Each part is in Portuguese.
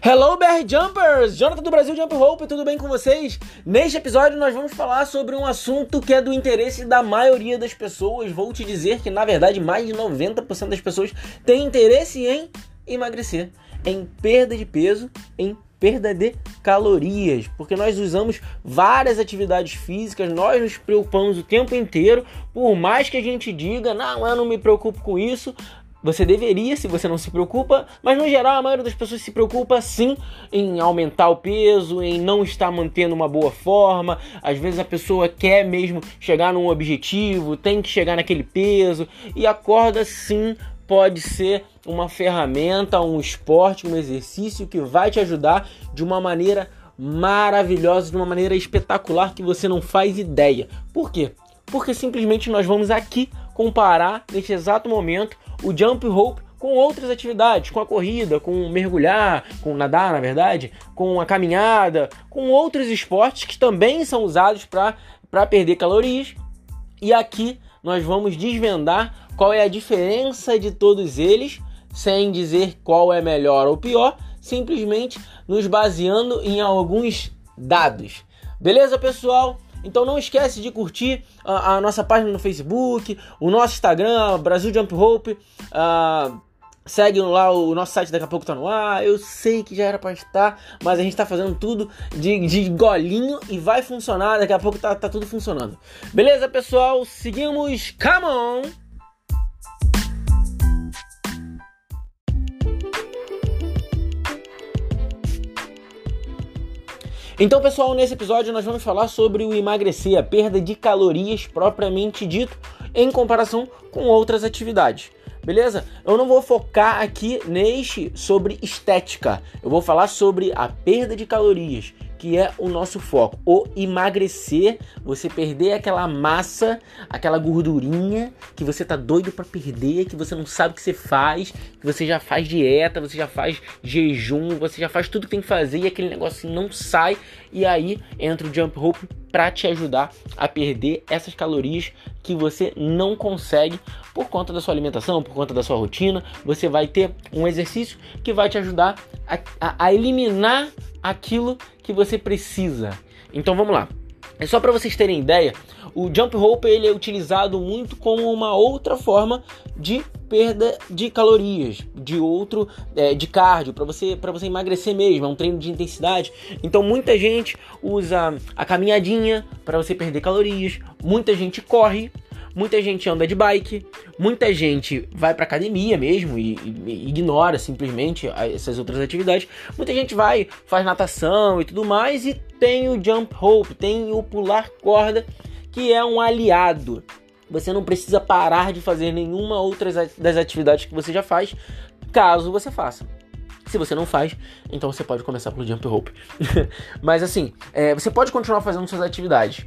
Hello, BR Jumpers! Jonathan do Brasil Jump Rope, tudo bem com vocês? Neste episódio nós vamos falar sobre um assunto que é do interesse da maioria das pessoas. Vou te dizer que, na verdade, mais de 90% das pessoas têm interesse em emagrecer, em perda de peso, em perda de calorias, porque nós usamos várias atividades físicas, nós nos preocupamos o tempo inteiro, por mais que a gente diga, não, eu não me preocupo com isso, você deveria, se você não se preocupa, mas no geral a maioria das pessoas se preocupa sim em aumentar o peso, em não estar mantendo uma boa forma. Às vezes a pessoa quer mesmo chegar num objetivo, tem que chegar naquele peso e a corda sim pode ser uma ferramenta, um esporte, um exercício que vai te ajudar de uma maneira maravilhosa, de uma maneira espetacular que você não faz ideia. Por quê? Porque simplesmente nós vamos aqui comparar neste exato momento o jump rope com outras atividades, com a corrida, com mergulhar, com nadar, na verdade, com a caminhada, com outros esportes que também são usados para perder calorias. E aqui nós vamos desvendar qual é a diferença de todos eles, sem dizer qual é melhor ou pior, simplesmente nos baseando em alguns dados. Beleza, pessoal? Então não esquece de curtir a, a nossa página no Facebook, o nosso Instagram, Brasil Jump Rope. Uh, segue lá o nosso site, daqui a pouco tá no ar. Eu sei que já era para estar, mas a gente tá fazendo tudo de, de golinho e vai funcionar. Daqui a pouco tá, tá tudo funcionando. Beleza, pessoal? Seguimos. Come on! Então, pessoal, nesse episódio nós vamos falar sobre o emagrecer, a perda de calorias propriamente dito, em comparação com outras atividades. Beleza? Eu não vou focar aqui neste sobre estética. Eu vou falar sobre a perda de calorias que é o nosso foco. O emagrecer, você perder aquela massa, aquela gordurinha que você tá doido para perder, que você não sabe o que você faz, que você já faz dieta, você já faz jejum, você já faz tudo que tem que fazer e aquele negócio não sai. E aí entra o jump rope para te ajudar a perder essas calorias que você não consegue por conta da sua alimentação, por conta da sua rotina. Você vai ter um exercício que vai te ajudar a, a, a eliminar aquilo que você precisa. Então vamos lá. É só para vocês terem ideia, o jump rope ele é utilizado muito como uma outra forma de perda de calorias, de outro é, de cardio para você para você emagrecer mesmo, é um treino de intensidade. Então muita gente usa a caminhadinha para você perder calorias, muita gente corre muita gente anda de bike, muita gente vai para academia mesmo e, e, ignora simplesmente essas outras atividades. Muita gente vai, faz natação e tudo mais e tem o jump rope, tem o pular corda, que é um aliado. Você não precisa parar de fazer nenhuma outra das atividades que você já faz, caso você faça. Se você não faz, então você pode começar pelo jump rope. Mas assim, é, você pode continuar fazendo suas atividades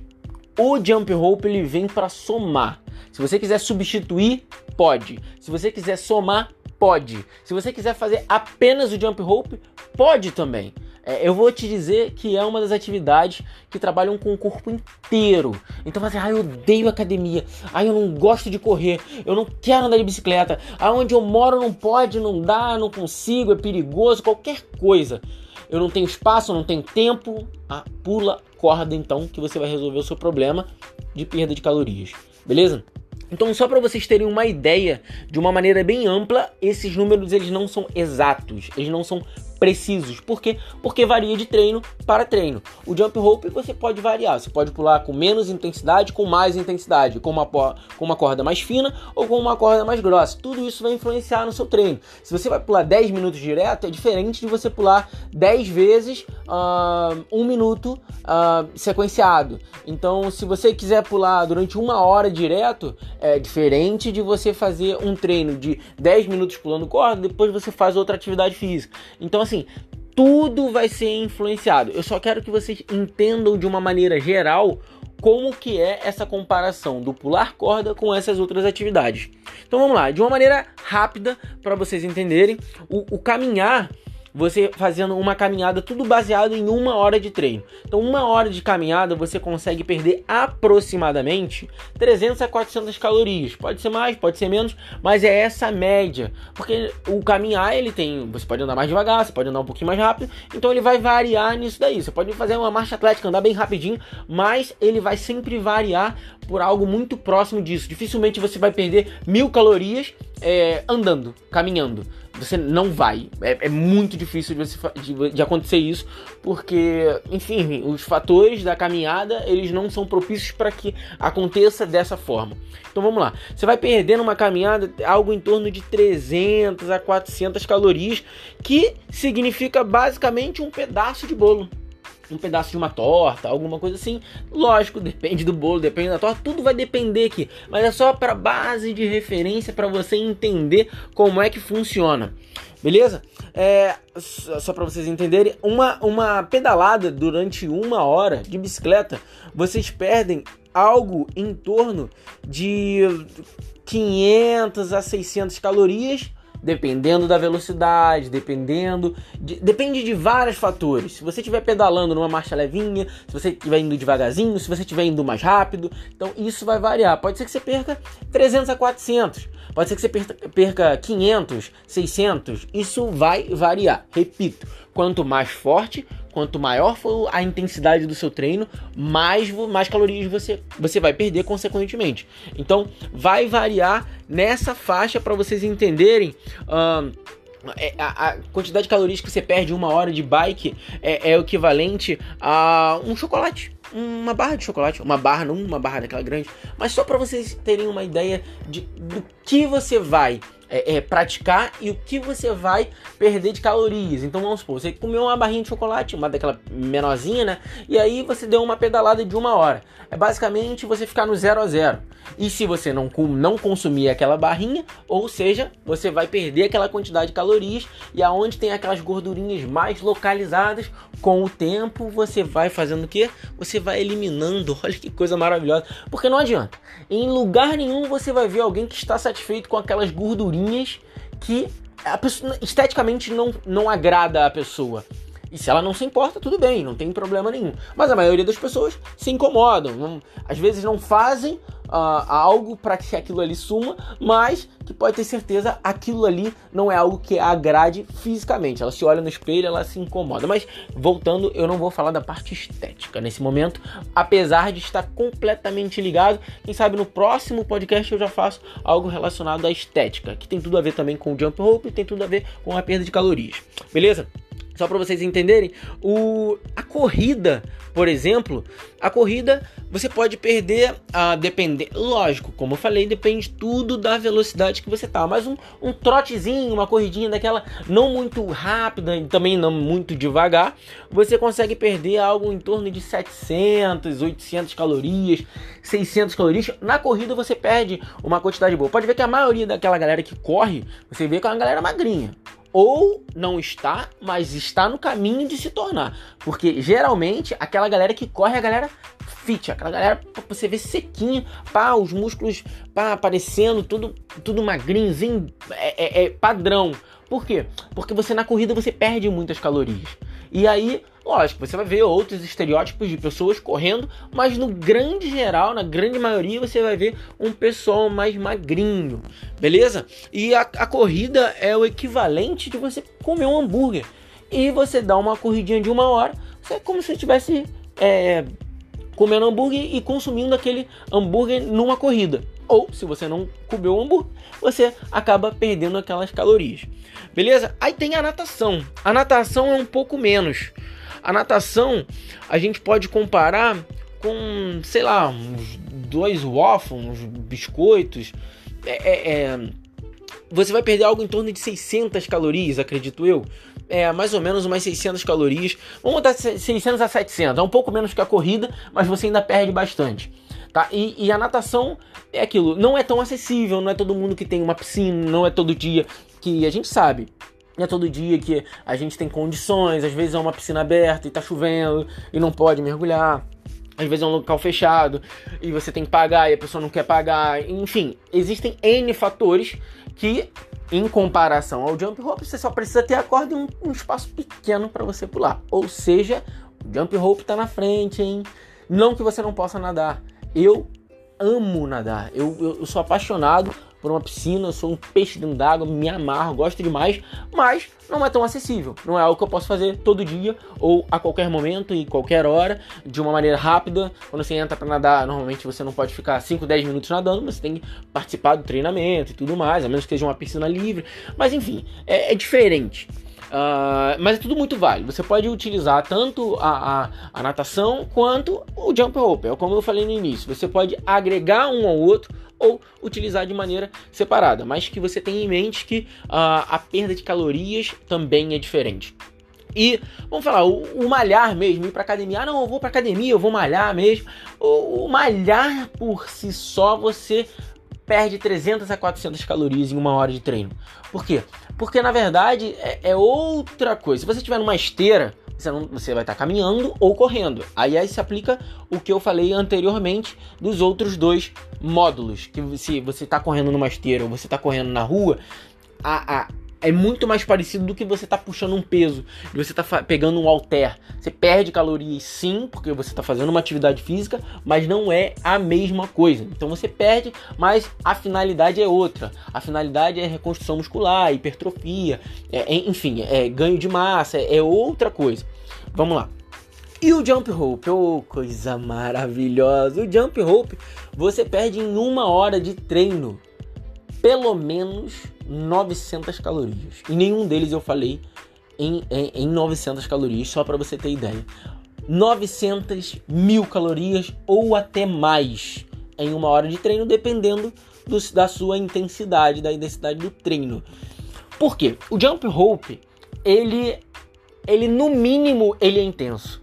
o jump rope ele vem para somar. Se você quiser substituir, pode. Se você quiser somar, pode. Se você quiser fazer apenas o jump rope, pode também. É, eu vou te dizer que é uma das atividades que trabalham com o corpo inteiro. Então você, ah, eu odeio academia, ah, eu não gosto de correr, eu não quero andar de bicicleta, aonde eu moro não pode, não dá, não consigo, é perigoso, qualquer coisa. Eu não tenho espaço, não tenho tempo. Ah, pula corda então que você vai resolver o seu problema de perda de calorias. Beleza? Então, só para vocês terem uma ideia, de uma maneira bem ampla, esses números eles não são exatos, eles não são precisos. Por quê? Porque varia de treino para treino. O jump rope você pode variar, você pode pular com menos intensidade, com mais intensidade, com uma, com uma corda mais fina ou com uma corda mais grossa. Tudo isso vai influenciar no seu treino. Se você vai pular 10 minutos direto, é diferente de você pular 10 vezes uh, um minuto uh, sequenciado. Então, se você quiser pular durante uma hora direto, é diferente de você fazer um treino de 10 minutos pulando corda, depois você faz outra atividade física. Então, assim, assim, tudo vai ser influenciado. Eu só quero que vocês entendam de uma maneira geral como que é essa comparação do pular corda com essas outras atividades. Então vamos lá, de uma maneira rápida para vocês entenderem, o, o caminhar você fazendo uma caminhada, tudo baseado em uma hora de treino. Então, uma hora de caminhada você consegue perder aproximadamente 300 a 400 calorias. Pode ser mais, pode ser menos, mas é essa média. Porque o caminhar, ele tem. Você pode andar mais devagar, você pode andar um pouquinho mais rápido, então ele vai variar nisso daí. Você pode fazer uma marcha atlética, andar bem rapidinho, mas ele vai sempre variar por algo muito próximo disso. Dificilmente você vai perder mil calorias é, andando, caminhando. Você não vai. É, é muito difícil de, você, de, de, acontecer isso, porque, enfim, os fatores da caminhada eles não são propícios para que aconteça dessa forma. Então vamos lá. Você vai perder numa caminhada algo em torno de 300 a 400 calorias, que significa basicamente um pedaço de bolo um pedaço de uma torta, alguma coisa assim. Lógico, depende do bolo, depende da torta, tudo vai depender aqui. Mas é só para base de referência para você entender como é que funciona. Beleza? É, só para vocês entenderem, uma, uma pedalada durante uma hora de bicicleta, vocês perdem algo em torno de 500 a 600 calorias dependendo da velocidade, dependendo. De, depende de vários fatores. Se você estiver pedalando numa marcha levinha, se você estiver indo devagarzinho, se você estiver indo mais rápido, então isso vai variar. Pode ser que você perca 300 a 400, pode ser que você perca 500, 600, isso vai variar. Repito, quanto mais forte, quanto maior for a intensidade do seu treino, mais, mais calorias você, você vai perder consequentemente. Então, vai variar nessa faixa para vocês entenderem. Uh, a, a, quantidade de calorias que você perde uma hora de bike é, é equivalente a um chocolate uma barra de chocolate, uma barra, não uma barra daquela grande, mas só para vocês terem uma ideia de do que você vai é, é, praticar e o que você vai perder de calorias. Então vamos supor, você comeu uma barrinha de chocolate, uma daquela menorzinha, né? E aí você deu uma pedalada de uma hora. É basicamente você ficar no zero a zero. E se você não, não consumir aquela barrinha, ou seja, você vai perder aquela quantidade de calorias e aonde tem aquelas gordurinhas mais localizadas, com o tempo você vai fazendo o que? Você vai eliminando. Olha que coisa maravilhosa. Porque não adianta. Em lugar nenhum você vai ver alguém que está satisfeito com aquelas gordurinhas que pessoa, esteticamente não, não agrada a pessoa. E se ela não se importa, tudo bem, não tem problema nenhum. Mas a maioria das pessoas se incomodam, não, às vezes não fazem uh, algo para que aquilo ali suma, mas que pode ter certeza aquilo ali não é algo que agrade fisicamente. Ela se olha no espelho, ela se incomoda. Mas voltando, eu não vou falar da parte estética nesse momento, apesar de estar completamente ligado. Quem sabe no próximo podcast eu já faço algo relacionado à estética, que tem tudo a ver também com o jump rope tem tudo a ver com a perda de calorias. Beleza? Só para vocês entenderem, o, a corrida, por exemplo, a corrida você pode perder a depender, lógico, como eu falei, depende tudo da velocidade que você tá. Mas um, um trotezinho, uma corridinha daquela não muito rápida e também não muito devagar, você consegue perder algo em torno de 700, 800 calorias, 600 calorias. Na corrida você perde uma quantidade boa. Pode ver que a maioria daquela galera que corre, você vê que é uma galera magrinha ou não está, mas está no caminho de se tornar. Porque geralmente aquela galera que corre é a galera fit, aquela galera você vê sequinho, pá, os músculos pá, aparecendo, tudo, tudo magrinhozinho, é, é, é padrão. Por quê? Porque você na corrida você perde muitas calorias. E aí, lógico, você vai ver outros estereótipos de pessoas correndo, mas no grande geral, na grande maioria, você vai ver um pessoal mais magrinho, beleza? E a, a corrida é o equivalente de você comer um hambúrguer. E você dá uma corridinha de uma hora, é como se estivesse é, comendo hambúrguer e consumindo aquele hambúrguer numa corrida. Ou, se você não comeu o hambúrguer, você acaba perdendo aquelas calorias. Beleza? Aí tem a natação. A natação é um pouco menos. A natação a gente pode comparar com, sei lá, uns dois waffles, uns biscoitos. É, é, é, você vai perder algo em torno de 600 calorias, acredito eu. É mais ou menos umas 600 calorias. Vamos botar 600 a 700. É um pouco menos que a corrida, mas você ainda perde bastante. Tá? E, e, a natação é aquilo, não é tão acessível, não é todo mundo que tem uma piscina, não é todo dia que a gente sabe. Não é todo dia que a gente tem condições, às vezes é uma piscina aberta e tá chovendo e não pode mergulhar. Às vezes é um local fechado e você tem que pagar e a pessoa não quer pagar. Enfim, existem N fatores que em comparação ao jump rope, você só precisa ter a corda e um, um espaço pequeno para você pular. Ou seja, o jump rope está na frente, hein? Não que você não possa nadar. Eu amo nadar. Eu, eu, eu sou apaixonado por uma piscina, eu sou um peixe dentro d'água, me amarro, gosto demais, mas não é tão acessível. Não é algo que eu posso fazer todo dia ou a qualquer momento e qualquer hora, de uma maneira rápida. Quando você entra para nadar, normalmente você não pode ficar 5, 10 minutos nadando, você tem que participar do treinamento e tudo mais, a menos que seja uma piscina livre. Mas enfim, é, é diferente. Uh, mas é tudo muito válido. Você pode utilizar tanto a, a, a, natação quanto o jump rope. É como eu falei no início. Você pode agregar um ao outro ou utilizar de maneira separada. Mas que você tenha em mente que uh, a perda de calorias também é diferente. E vamos falar, o, o malhar mesmo, ir para academia. Ah, não, eu vou para academia, eu vou malhar mesmo. O, o malhar por si só, você perde 300 a 400 calorias em uma hora de treino. Por quê? Porque na verdade é, é outra coisa. Se você estiver numa esteira, você, não, você vai estar caminhando ou correndo. Aí, aí se aplica o que eu falei anteriormente dos outros dois módulos. Que se você está correndo numa esteira ou você está correndo na rua, a, a, é muito mais parecido do que você tá puxando um peso, e você tá pegando um halter. Você perde calorias sim, porque você tá fazendo uma atividade física, mas não é a mesma coisa. Então você perde, mas a finalidade é outra. A finalidade é reconstrução muscular, hipertrofia, é, enfim, é ganho de massa, é, é outra coisa. Vamos lá. E o jump rope, oh, coisa maravilhosa. O jump rope você perde em uma hora de treino pelo menos 900 calorias. E nenhum deles eu falei em, em, em 900 calorias, só para você ter ideia. 900 mil calorias ou até mais em uma hora de treino, dependendo do, da sua intensidade, da intensidade do treino. Por quê? O jump rope, ele, ele no mínimo, ele é intenso.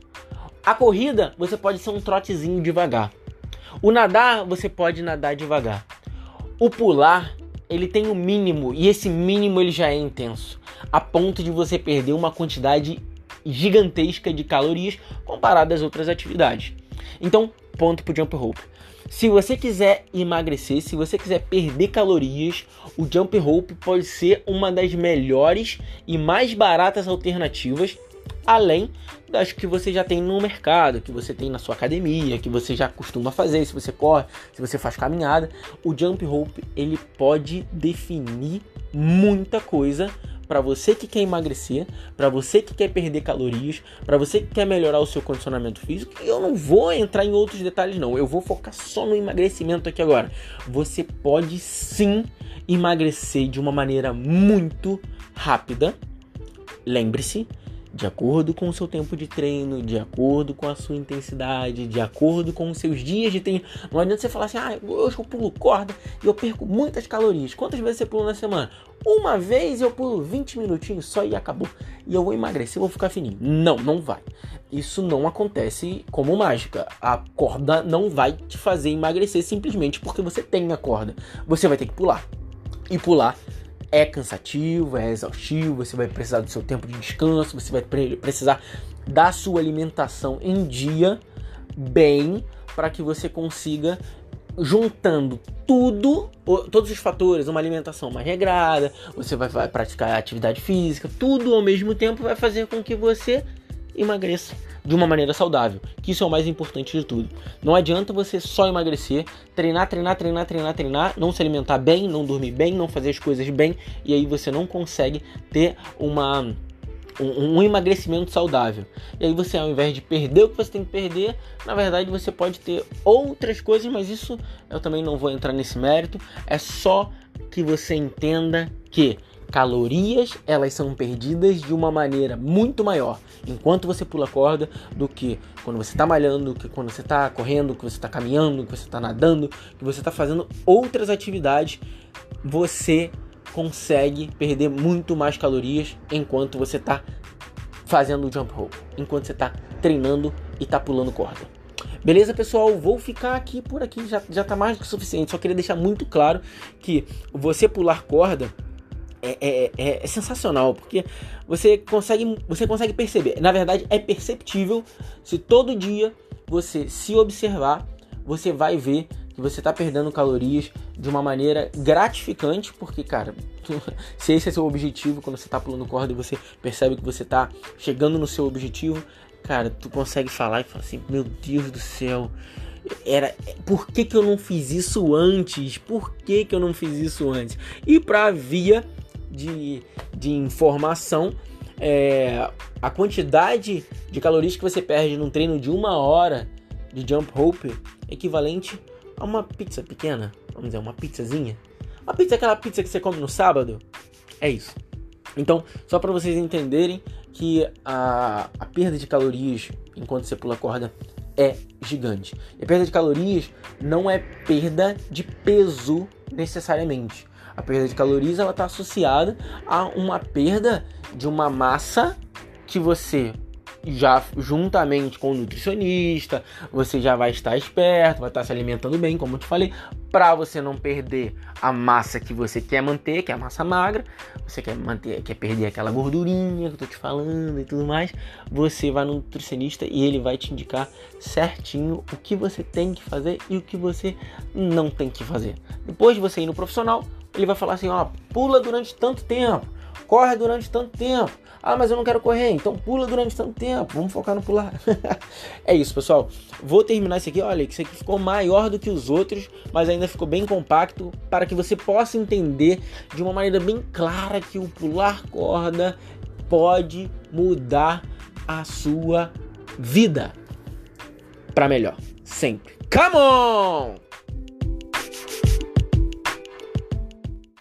A corrida, você pode ser um trotezinho devagar. O nadar, você pode nadar devagar. O pular, ele tem o um mínimo e esse mínimo ele já é intenso, a ponto de você perder uma quantidade gigantesca de calorias comparado às outras atividades. Então, ponto pro jump rope. Se você quiser emagrecer, se você quiser perder calorias, o jump rope pode ser uma das melhores e mais baratas alternativas além das que você já tem no mercado, que você tem na sua academia, que você já costuma fazer, se você corre, se você faz caminhada, o jump rope ele pode definir muita coisa para você que quer emagrecer, para você que quer perder calorias, para você que quer melhorar o seu condicionamento físico. E eu não vou entrar em outros detalhes não, eu vou focar só no emagrecimento aqui agora. Você pode sim emagrecer de uma maneira muito rápida. Lembre-se, de acordo com o seu tempo de treino, de acordo com a sua intensidade, de acordo com os seus dias de treino. Não adianta você falar assim, ah, hoje eu pulo corda e eu perco muitas calorias. Quantas vezes você pula na semana? Uma vez eu pulo 20 minutinhos só e acabou. E eu vou emagrecer, vou ficar fininho. Não, não vai. Isso não acontece como mágica. A corda não vai te fazer emagrecer simplesmente porque você tem a corda. Você vai ter que pular. E pular é cansativo, é exaustivo, você vai precisar do seu tempo de descanso, você vai precisar da sua alimentação em dia bem para que você consiga juntando tudo, todos os fatores, uma alimentação mais regrada, você vai, vai praticar atividade física, tudo ao mesmo tempo vai fazer com que você emagreça de uma maneira saudável, que isso é o mais importante de tudo. Não adianta você só emagrecer, treinar, treinar, treinar, treinar, treinar, não se alimentar bem, não dormir bem, não fazer as coisas bem, e aí você não consegue ter uma um, um, emagrecimento saudável. E aí você, ao invés de perder o que você tem que perder, na verdade você pode ter outras coisas, mas isso eu também não vou entrar nesse mérito. É só que você entenda que calorias elas são perdidas de uma maneira muito maior enquanto você pula corda do que quando você está malhando, que quando você está correndo, que você está caminhando, que você está nadando, que você está fazendo outras atividades, você consegue perder muito mais calorias enquanto você está fazendo o jump rope, enquanto você está treinando e está pulando corda. Beleza, pessoal? Vou ficar aqui por aqui, já, já tá mais do que suficiente. Só queria deixar muito claro que você pular corda é, é, é, é, sensacional, porque você consegue, você consegue perceber. Na verdade, é perceptível se todo dia você se observar, você vai ver que você está perdendo calorias de uma maneira gratificante, porque, cara, se esse é seu objetivo, quando você está pulando corda e você percebe que você está chegando no seu objetivo, cara, tu consegue falar e falar assim: Meu Deus do céu, era por que, que eu não fiz isso antes? Por que, que eu não fiz isso antes? E para via de, de informação, é, a quantidade de calorias que você perde num treino de uma hora de jump rope é equivalente a uma pizza pequena, vamos dizer, uma pizzazinha. Uma pizza, aquela pizza que você come no sábado, é isso. Então, só para vocês entenderem que a, a perda de calorias enquanto você pula corda é gigante. E a perda de calorias não é perda de peso necessariamente. A perda de calorias ela está associada a uma perda de uma massa que você já juntamente com o nutricionista, você já vai estar esperto, vai estar se alimentando bem, como eu te falei, para você não perder a massa que você quer manter, que é a massa magra, você quer manter, quer perder aquela gordurinha que eu tô te falando e tudo mais, você vai no nutricionista e ele vai te indicar certinho o que você tem que fazer e o que você não tem que fazer. Depois de você ir no profissional, ele vai falar assim, ó, pula durante tanto tempo, corre durante tanto tempo. Ah, mas eu não quero correr, então pula durante tanto tempo. Vamos focar no pular. é isso, pessoal. Vou terminar isso aqui. Olha, isso aqui ficou maior do que os outros, mas ainda ficou bem compacto para que você possa entender de uma maneira bem clara que o pular corda pode mudar a sua vida para melhor, sempre. Come on!